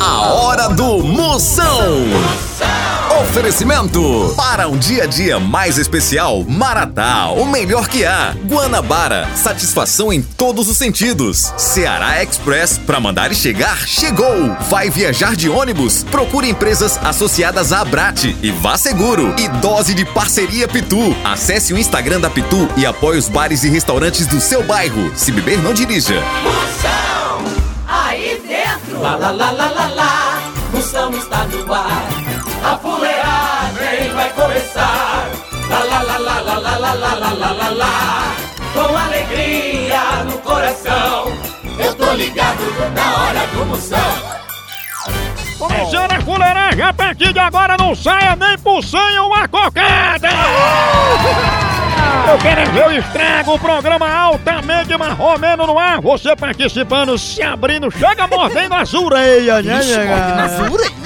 A hora do Moção. Oferecimento para um dia a dia mais especial, Maratá, o melhor que há. Guanabara, satisfação em todos os sentidos. Ceará Express, para mandar e chegar, chegou. Vai viajar de ônibus? Procure empresas associadas à Abrate e vá seguro. E dose de parceria Pitu. Acesse o Instagram da Pitu e apoie os bares e restaurantes do seu bairro. Se beber, não dirija. Moção. Lá, lá, lá, lá, lá, lá. Moção está no ar. A fuleagem vai começar. Lá, lá, lá, lá, lá, lá, lá, lá, lá, lá, lá, lá. Com alegria no coração. Eu tô ligado na hora do Moção. Começando a fuleiragem, a partir de agora não saia nem por cem uma cocada! Eu quero ver o estrago, o programa altamente marromeno no ar, você participando, se abrindo, chega mordendo as orelhas, né? Ixi, nega? morde nas orelhas.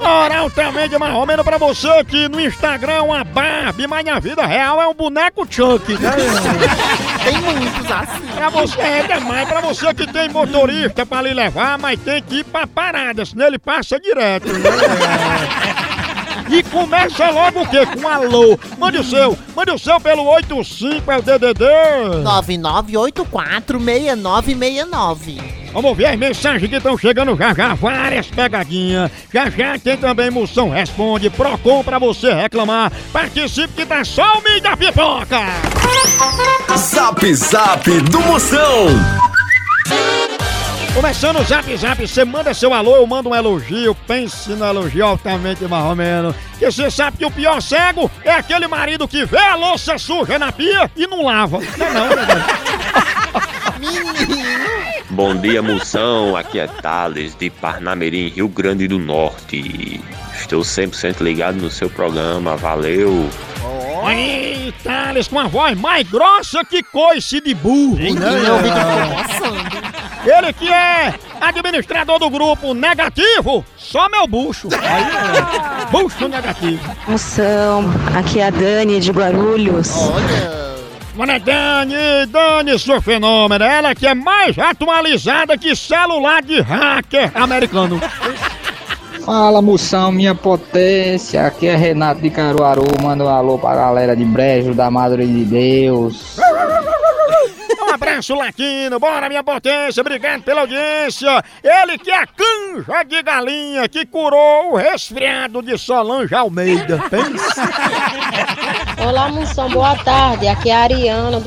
Ora, altamente marromeno pra você que no Instagram é uma Barbie, mas na vida real é um boneco Chuck, né? Tem muitos assim. Pra você é demais, pra você que tem motorista pra lhe levar, mas tem que ir pra parada, senão ele passa direto. né? E começa logo o quê? Com alô. Mande o seu, mande o seu pelo 85 é o DDD. 99846969. Vamos ver as mensagens que estão chegando já já, várias pegadinhas. Já já tem também Moção Responde, Procon pra você reclamar. Participe que tá só o milho da pipoca. Zap Zap do Moção. Começando o zap zap, você manda seu alô, eu mando um elogio, pense no elogio altamente marromeno. Que você sabe que o pior cego é aquele marido que vê a louça suja na pia e não lava. Não, é não, né? Bom dia, moção. Aqui é Thales, de Parnamirim, Rio Grande do Norte. Estou 100% ligado no seu programa. Valeu. Aí, Thales, com a voz mais grossa que coice de burro. né? Vi que ficou coçando. Ele que é administrador do grupo negativo, só meu bucho. Aí, é, bucho negativo. Moção, aqui é a Dani de Guarulhos. Olha. Mano, Dani, Dani, sua fenômeno. Ela que é mais atualizada que celular de hacker americano. Fala moção, minha potência, aqui é Renato de Caruaru, manda um alô pra galera de Brejo da Madre de Deus. Abraço latino, bora minha potência, obrigado pela audiência. Ele que é canja de galinha que curou o resfriado de Solange Almeida. Olá, Moção, boa tarde. Aqui é a Ariana.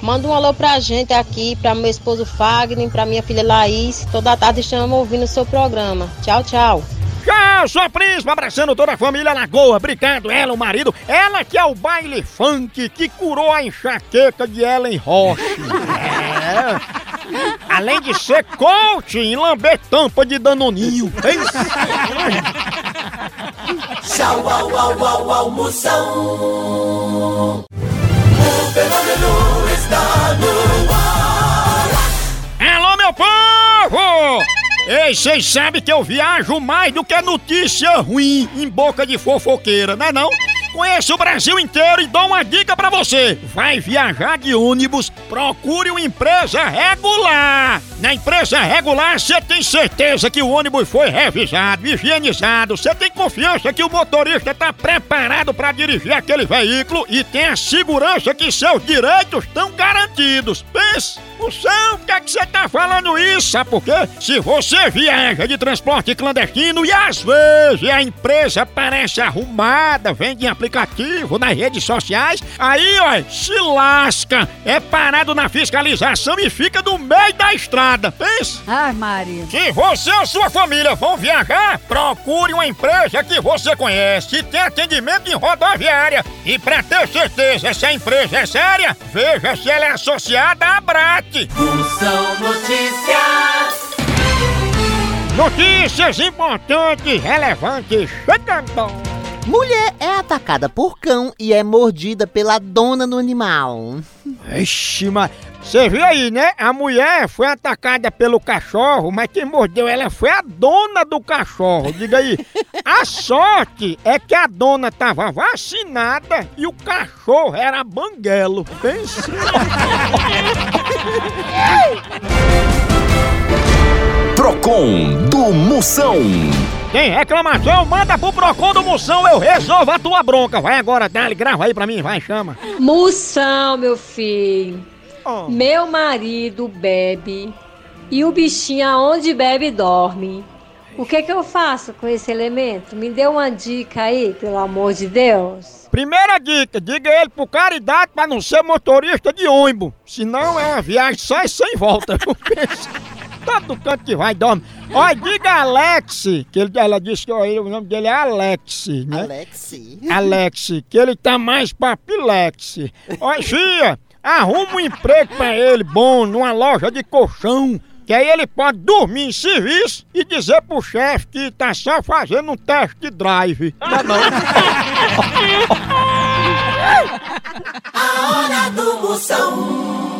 Manda um alô pra gente aqui, pra meu esposo Fagner, pra minha filha Laís. Toda tarde estamos ouvindo o seu programa. Tchau, tchau. Tchau, sua príncipe, abraçando toda a família Lagoa. Obrigado, ela, o marido. Ela que é o baile funk que curou a enxaqueca de Ellen Roche. É. Além de ser coach em lamber tampa de danoninho. Tchau, au, au, au, au, Moção. O fenômeno está no ar. Alô, meu povo! Ei, vocês sabem que eu viajo mais do que notícia ruim em boca de fofoqueira, não é não? Conheço o Brasil inteiro e dou uma dica pra você. Vai viajar de ônibus, procure uma empresa regular. Na empresa regular, você tem certeza que o ônibus foi revisado, higienizado. Você tem confiança que o motorista está preparado para dirigir aquele veículo e tem a segurança que seus direitos estão garantidos. Pense, Moção, por que é que você tá falando isso? Sabe por quê? Se você viaja de transporte clandestino e às vezes a empresa parece arrumada, vende em aplicativo, nas redes sociais, aí, ó, se lasca, é parado na fiscalização e fica no meio da estrada. Pensa? Ai, Maria. Se você ou sua família vão viajar, procure uma empresa que você conhece, que tem atendimento em rodoviária. E pra ter certeza se a empresa é séria, veja se ela é associada à Brat. Moção Notícias. Notícias importantes, relevantes, chegando. Mulher é atacada por cão e é mordida pela dona do animal. Ixi, mas você viu aí, né? A mulher foi atacada pelo cachorro, mas quem mordeu ela foi a dona do cachorro. Diga aí. A sorte é que a dona tava vacinada e o cachorro era banguelo. Pensa. Procon do Moção. Tem reclamação? Manda pro Procon do Moção, eu resolvo a tua bronca. Vai agora, dá grava aí pra mim, vai, chama. Moção, meu filho. Oh. Meu marido bebe e o bichinho aonde bebe dorme. O que que eu faço com esse elemento? Me dê uma dica aí, pelo amor de Deus. Primeira dica, diga ele por caridade pra não ser motorista de ônibus. Senão é uma viagem só e sem volta. Todo canto que vai dorme. Olha, diga Alex, que ele, ela disse que ó, ele- o nome dele é Alex, né? Alex. Alex, que ele tá mais pra Pilex. Olha, Fia, arruma um emprego pra ele bom numa loja de colchão. Que aí ele pode dormir em serviço e dizer pro chefe que tá só fazendo um test drive. Tá bom? A hora do Moção.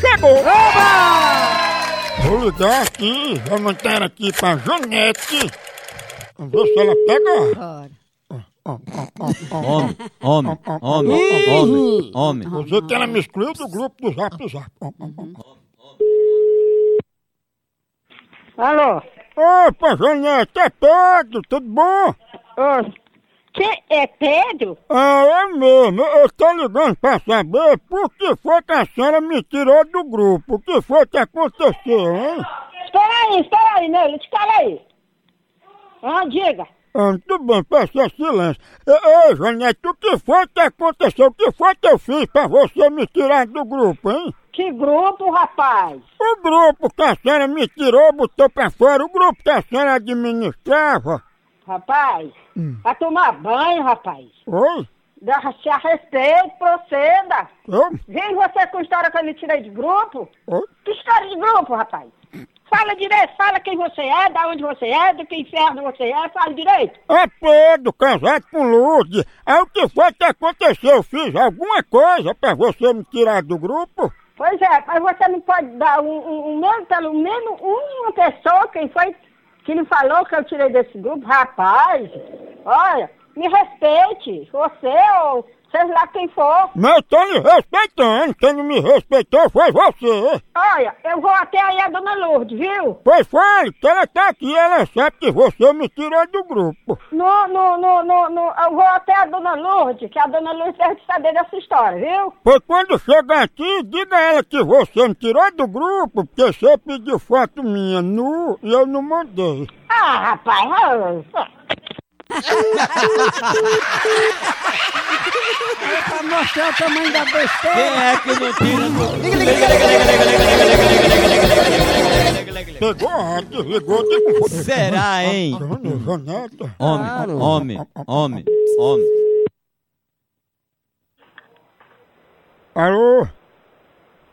Chegou! Vou ligar aqui, vou mandar aqui pra Janete. Vamos ver se ela pega. Homem, homem, homem, homem, homem. Você que ela me excluiu do grupo do Zap Zap. Alô? Opa, Janete, é Pedro, tudo bom? Quem é Pedro? Ah, é mesmo. Eu tô ligando pra saber por que foi que a senhora me tirou do grupo. O que foi que aconteceu, hein? Espera aí, espera aí, Nele, espera aí. Ah, diga. Ah, tudo bem, peça silêncio. Ei, Janete, o que foi que aconteceu? O que foi que eu fiz pra você me tirar do grupo, hein? Que grupo, rapaz? O grupo que a senhora me tirou, botou pra fora, o grupo que a senhora administrava. Rapaz, vai tomar banho, rapaz. Oi? A respeito, proceda. Eu? Vem você com história que eu me tirei de grupo? Oi? Que história de grupo, rapaz? Fala direito, fala quem você é, da onde você é, do que inferno você é, fala direito. É Pedro, casado com Lourdes. Aí o que foi que aconteceu? Eu fiz alguma coisa pra você me tirar do grupo? Pois é, mas você não pode dar um, um, um pelo menos uma pessoa, quem foi que lhe falou que eu tirei desse grupo? Rapaz, olha, me respeite, você ou seja lá quem for. Mas eu tô lhe respeitando, quem não me respeitou foi você. Olha, eu vou até aí a dona Lourdes, viu? Pois fale, que ela tá aqui, ela sabe que você me tirou do grupo. No, no, no, no, no, eu vou até a dona Lourdes, que a dona Lourdes deve saber dessa história, viu? Pois quando chegar aqui, diga a ela que você me tirou do grupo, porque você pediu foto minha nu e eu não mandei. Ah, rapaz, ah, É pra mostrar o tamanho da besteira. Quem é que não tira Pegou, ah, desligou, tem Será, hein? Homem, homem, homem, homem. Alô?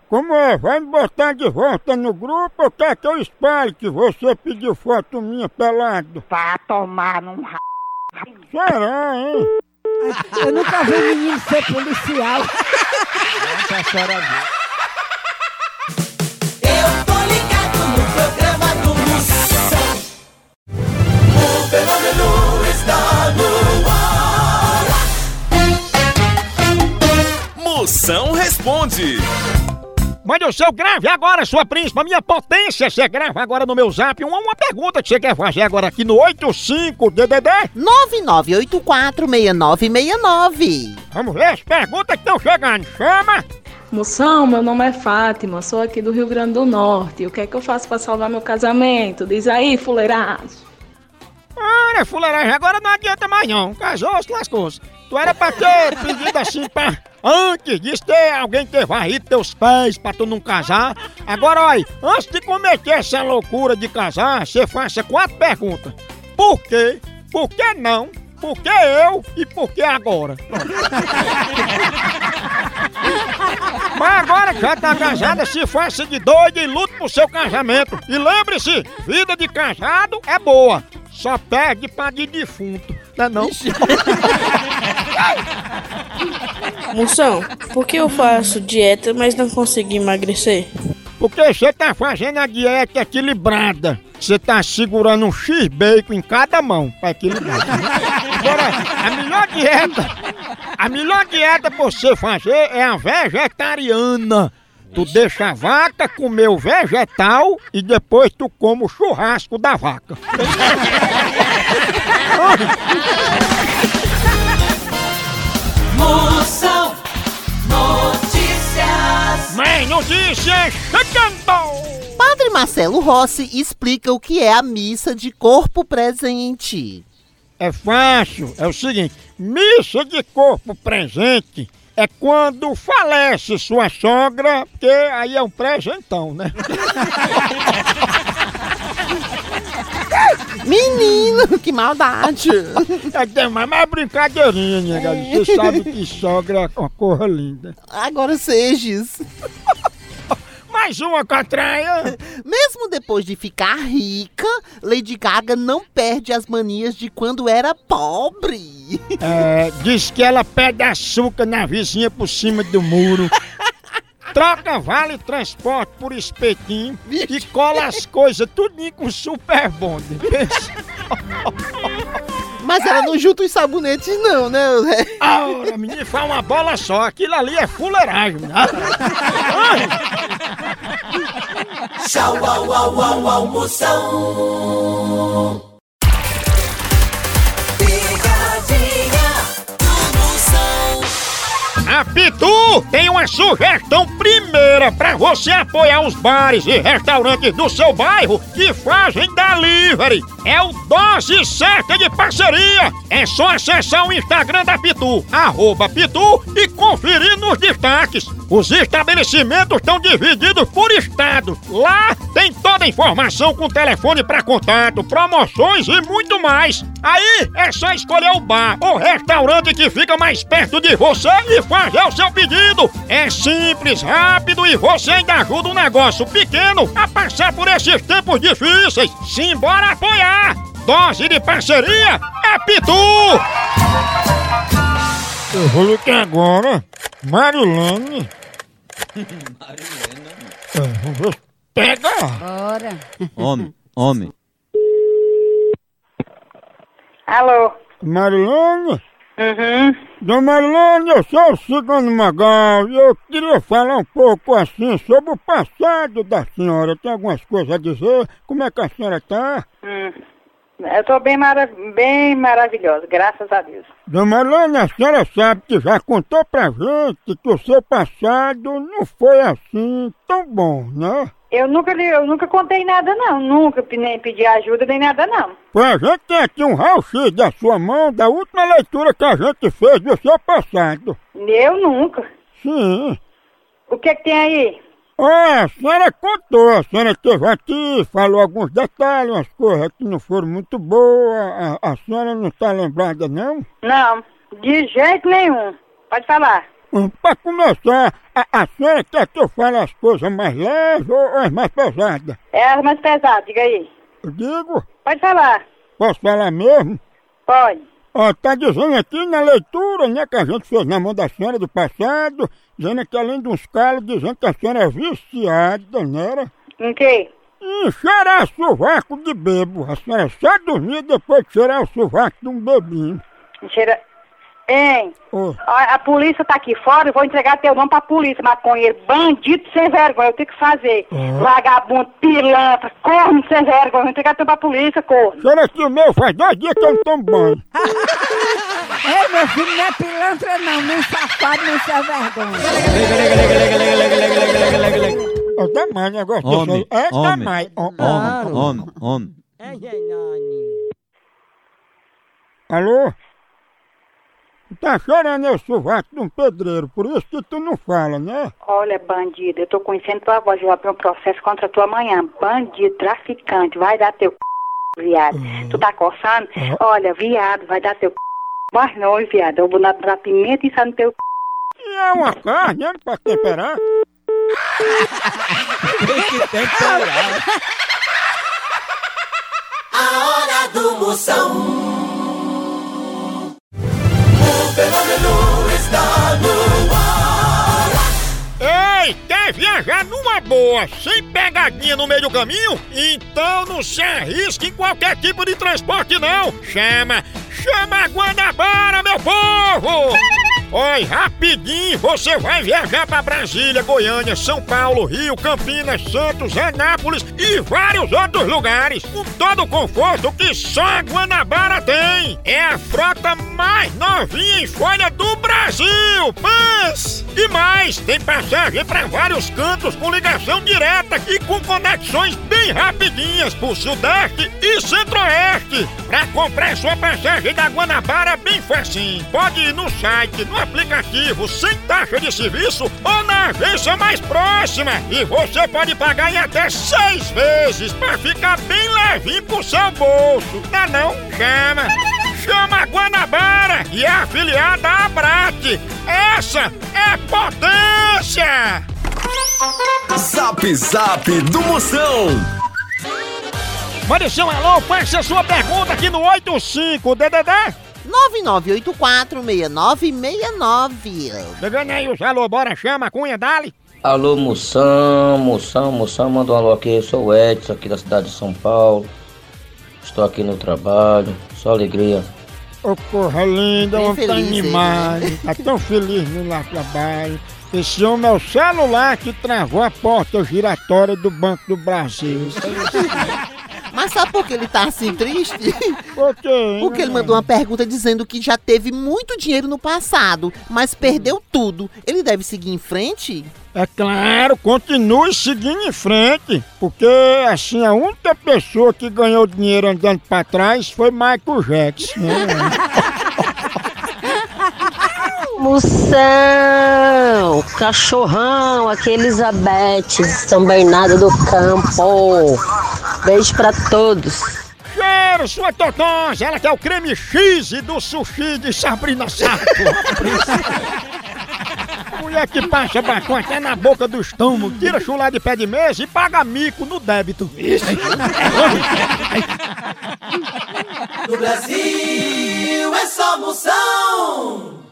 Como é? Vai me botar de volta no grupo ou quer que eu espalhe que você pediu foto minha pelado? Pra tomar num ra... Será, hein? Eu nunca vi menino ser policial. a senhora viu. Eu tô ligado no programa do Moção. O fenômeno está no ar. Moção responde. Mande o seu grave agora, sua príncipa, minha potência. Você grava agora no meu zap uma, uma pergunta que você quer fazer agora aqui no 85DDD. 99846969. Vamos ver as perguntas que estão chegando. Chama! Moção, meu nome é Fátima, sou aqui do Rio Grande do Norte. O que é que eu faço pra salvar meu casamento? Diz aí, fuleirado. Olha, fuleiragem, agora não adianta mais não. Casou, se lascou-se. Tu era pra ter pedido assim pra... Antes disso ter alguém ter varrido teus pés pra tu não casar. Agora, olha, antes de cometer essa loucura de casar, você faça quatro perguntas. Por quê? Por que não? Por que eu? E por que agora? Mas agora que já tá casada, se faça de doida e lute pro seu casamento. E lembre-se, vida de casado é boa. Só perde pra de defunto, não é não? Moção, por que eu faço dieta, mas não consigo emagrecer? Porque você tá fazendo a dieta equilibrada. Você tá segurando um X-bacon em cada mão pra equilibrar. Agora, a melhor dieta, a melhor dieta pra você fazer é a vegetariana. Tu deixa a vaca comer o vegetal e depois tu come o churrasco da vaca. Moção Notícias. Mãe, notícias chegando! Padre Marcelo Rossi explica o que é a missa de corpo presente. É fácil, é o seguinte: missa de corpo presente é quando falece sua sogra, porque aí é um presentão, né? Menino, que maldade! É, tem mais mais brincadeirinha, né, galera? Você sabe que sogra é uma coisa linda. Agora sejas. Mais uma catraia! Mesmo depois de ficar rica, Lady Gaga não perde as manias de quando era pobre. É, diz que ela pede açúcar na vizinha por cima do muro. Troca vale transporte por espetinho e cola as coisas tudinho com super bonde. Mas ela não junta os sabonetes, não, né? Ora, menino, faz uma bola só. Aquilo ali é fuleiragem. né? Tchau, au, au, au, au, Pitu tem uma sugestão primeira pra você apoiar os bares e restaurantes do seu bairro que fazem delivery. É o Dose Certa de Parceria. É só acessar o Instagram da Pitu, arroba Pitu, e conferir nos destaques. Os estabelecimentos estão divididos por estados. Lá tem toda a informação com telefone para contato, promoções e muito mais. Aí é só escolher o bar ou restaurante que fica mais perto de você e fazer o seu pedido. É simples, rápido e você ainda ajuda um negócio pequeno a passar por esses tempos difíceis. Simbora apoiar! Dose de parceria é Pitu! Eu vou ligar agora. Marilene. É, vamos ver. Pega! Bora. Homem, homem. Alô? Marilene? Uhum. Dona Marilene, eu sou o Cigano Magal e eu queria falar um pouco assim sobre o passado da senhora. Tem algumas coisas a dizer? Como é que a senhora tá? Hum. Eu tô bem, mara bem maravilhosa, graças a Deus. Dona Marilene, a senhora sabe que já contou pra gente que o seu passado não foi assim tão bom, né? Eu nunca, eu nunca contei nada, não. Nunca nem pedi ajuda, nem nada, não. Pois a gente tem aqui um raio-x da sua mão da última leitura que a gente fez do seu passado. Eu nunca. Sim. O que que tem aí? Ah, a senhora contou, a senhora esteve aqui, falou alguns detalhes, umas coisas que não foram muito boas. A, a senhora não está lembrada, não? Não, de jeito nenhum. Pode falar. Hum, Pra começar, a, a senhora quer que eu fale as coisas mais leves ou as mais pesadas? É as mais pesadas, diga aí. Eu digo, Pode falar. posso falar mesmo? Pode. Ó, tá dizendo aqui na leitura, né, que a gente fez na mão da senhora do passado, dizendo que além de uns calos, dizendo que a senhora é viciada, né? era? Em quê? Em cheirar sovaco de bebo. A senhora só dormia depois de cheirar o sovaco de um bebinho. Cheira... Hein? Ô. A, a polícia tá aqui fora, eu vou entregar teu nome pra polícia, maconheiro, bandido sem vergonha, eu tenho que fazer. Vagabundo, pilantra, corno sem vergonha, eu vou entregar teu nome pra polícia, corno. Senhora que o meu faz dois dias que eu não tomo banho. Ei, meu filho, não é pilantra não, nem safado, nem sem vergonha. É demais negócio Homem, desse aí. É homem, ó. homem, homem, homem. Alô? Tá chorando o sovaco de um pedreiro, por isso que tu não fala, né? Olha, bandido, eu tô conhecendo tua voz, eu vou abrir um processo contra tu amanhã. Bandido, traficante, vai dar teu c... viado. Tu tá coçando? Olha, viado, vai dar teu c... Mas não, viado, eu vou dar dar pimenta e sai no teu c... E é uma carne, né? Pra temperar. Tem que temperar. A hora do Moção. Viajar numa boa, sem pegadinha no meio do caminho? Então não se arrisque em qualquer tipo de transporte não. Chama, chama a Guanabara, meu povo! Oi, rapidinho, você vai viajar para Brasília, Goiânia, São Paulo, Rio, Campinas, Santos, Anápolis e vários outros lugares, com todo o conforto que só a Guanabara tem. É a frota mais novinha em folha do Brasil, mas e mais, tem passagem para vários cantos com ligação direta e com conexões bem rapidinhas por Sudeste e Centro-Oeste. Para comprar sua passagem da Guanabara bem facinho, pode ir no site, no aplicativo, sem taxa de serviço ou na agência mais próxima. E você pode pagar em até seis vezes para ficar bem levinho pro seu bolso. Não, não? Chama! Chama a Guanabara e é afiliada à Abrat. Essa é potência! Zap Zap do Moção. Mande seu alô, faça a sua pergunta aqui no 85 DDD. 99846969. Pegando aí os alô, bora, chama a cunha, dali. Alô, Moção, Moção, Moção, manda um alô aqui. Eu sou o Edson, aqui da cidade de São Paulo. Estou aqui no trabalho, só alegria. Ô, porra linda, homem tá animado, tá tão feliz no lá trabalho. Esse homem é o celular que travou a porta giratória do Banco do Brasil. Mas sabe por que ele tá assim triste? Por quê? Porque ele mandou uma pergunta dizendo que já teve muito dinheiro no passado, mas perdeu tudo. Ele deve seguir em frente? É claro, continue seguindo em frente, porque assim a única pessoa que ganhou dinheiro andando pra trás foi Michael Jackson. né? Moção, cachorrão, aqui é Elizabeth, São Bernardo do Campo. Beijo pra todos. Cheiro, sua totões, ela que é o creme cheese do sushi de Sabrina Sato. Mulher que passa batom até na boca do estômago, tira chulé de pé de mesa e paga mico no débito. No Brasil é só Moção.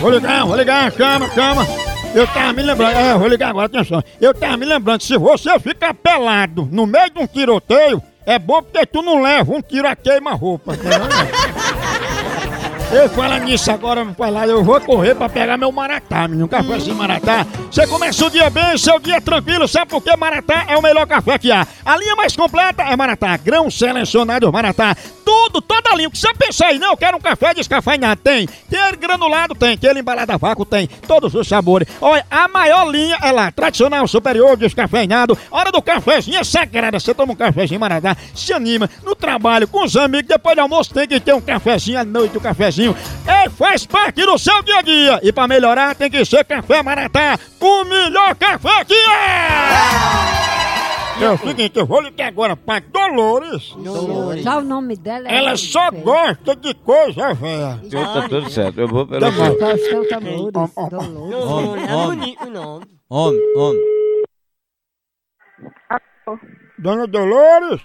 Vou ligar, vou ligar, chama, chama. Eu tava me lembrando, é, vou ligar agora, atenção. Eu tava me lembrando, se você ficar pelado no meio de um tiroteio, é bom porque tu não leva um tiro a queima-roupa. Eu falo nisso agora, vai lá, eu vou correr pra pegar meu Maratá, menino. Café assim, Maratá. Você começa o dia bem, seu dia tranquilo, sabe por que Maratá é o melhor café que há? A linha mais completa é Maratá, grão selecionado Maratá. Tudo, toda a linha. O que você pensa aí, não, eu quero um café descafeinado, tem. Aquele granulado tem, aquele embalado a vácuo tem, todos os sabores. Olha, a maior linha é lá, tradicional, superior, descafeinado. Hora do cafezinho é sagrada, você toma um cafezinho Maratá, se anima, no trabalho, com os amigos, depois do almoço tem que ter um cafezinho à noite, um cafezinho. É, faz parte do seu dia a dia. E pra melhorar tem que ser Café Maratá, o melhor café que é! É o seguinte, eu vou ligar agora pra Dolores. Só o nome dela é. Ela só gosta de coisa velha. Tá tudo certo, eu vou pela Tá bom. Faustão Tamores. Dolores. Homem, homem. Homem, homem. Dona Dolores?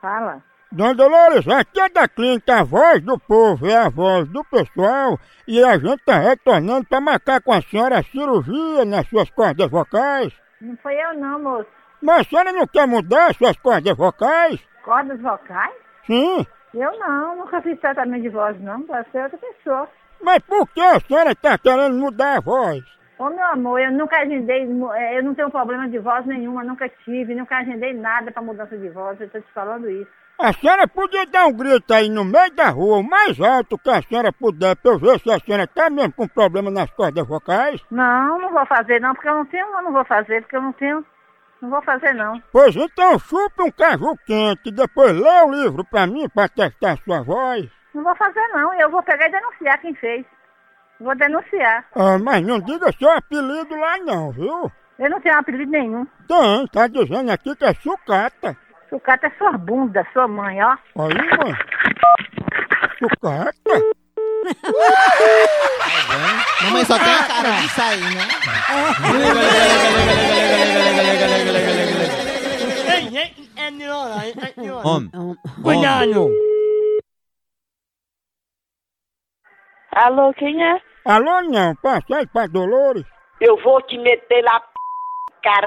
Fala. Dona Dolores, aqui é da clínica A Voz do Povo, é a voz do pessoal, e a gente tá retornando pra marcar com a senhora a cirurgia nas suas cordas vocais. Não foi eu não, moço. Mas a senhora não quer mudar suas cordas vocais? Cordas vocais? Sim. Eu não, nunca fiz tratamento de voz não, pode ser outra pessoa. Mas por que a senhora tá querendo mudar a voz? Ô meu amor, eu nunca agendei, eh, eu não tenho problema de voz nenhuma, nunca tive, nunca agendei nada pra mudança de voz, eu tô te falando isso. A senhora podia dar um grito aí no meio da rua, o mais alto que a senhora puder, pra eu ver se a senhora tá mesmo com problema nas cordas vocais? Não, não vou fazer não, porque eu não tenho, eu não vou fazer, porque eu não tenho, não vou fazer não. Pois então chupe um caju quente e depois lê o livro pra mim pra testar sua voz. Não vou fazer não, e eu vou pegar e denunciar quem fez. Vou denunciar. Ah, mas não diga seu apelido lá não, viu? Eu não tenho apelido nenhum. Tem, tá dizendo aqui que é sucata. Sucata é sua bunda, sua mãe, ó. Aí, mãe. Sucata? Mamãe só tem a cara de sair, né? Homem. Cunhado. Alô, quem é? Alô, não. Passa aí pra Dolores. Eu vou te meter lá, p... cara.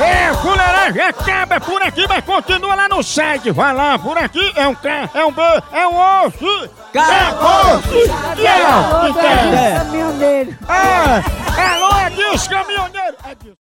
É, fuleiragem é acaba é por aqui, mas continua lá no site. Vai lá, por aqui é um K, é um B, é um osso. Acabou-se! É, o é, é, é, o é, é, é, é, é, caminhoneiro! é, é, é,